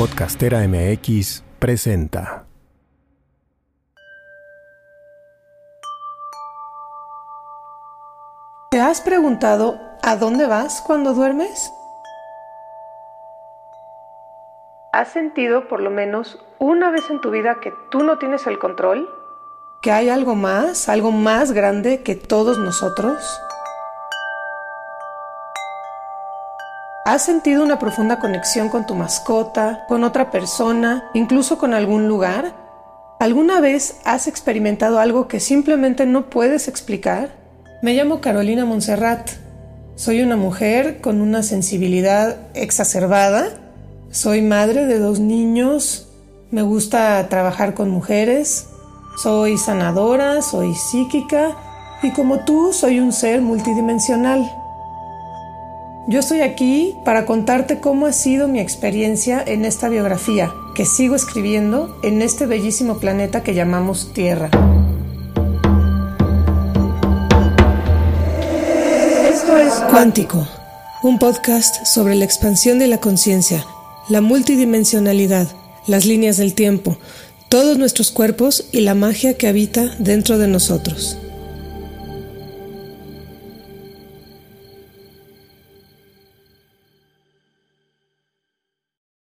Podcastera MX presenta. ¿Te has preguntado a dónde vas cuando duermes? ¿Has sentido por lo menos una vez en tu vida que tú no tienes el control? ¿Que hay algo más, algo más grande que todos nosotros? ¿Has sentido una profunda conexión con tu mascota, con otra persona, incluso con algún lugar? ¿Alguna vez has experimentado algo que simplemente no puedes explicar? Me llamo Carolina Monserrat. Soy una mujer con una sensibilidad exacerbada. Soy madre de dos niños. Me gusta trabajar con mujeres. Soy sanadora, soy psíquica y como tú soy un ser multidimensional. Yo estoy aquí para contarte cómo ha sido mi experiencia en esta biografía que sigo escribiendo en este bellísimo planeta que llamamos Tierra. Esto es Cuántico, un podcast sobre la expansión de la conciencia, la multidimensionalidad, las líneas del tiempo, todos nuestros cuerpos y la magia que habita dentro de nosotros.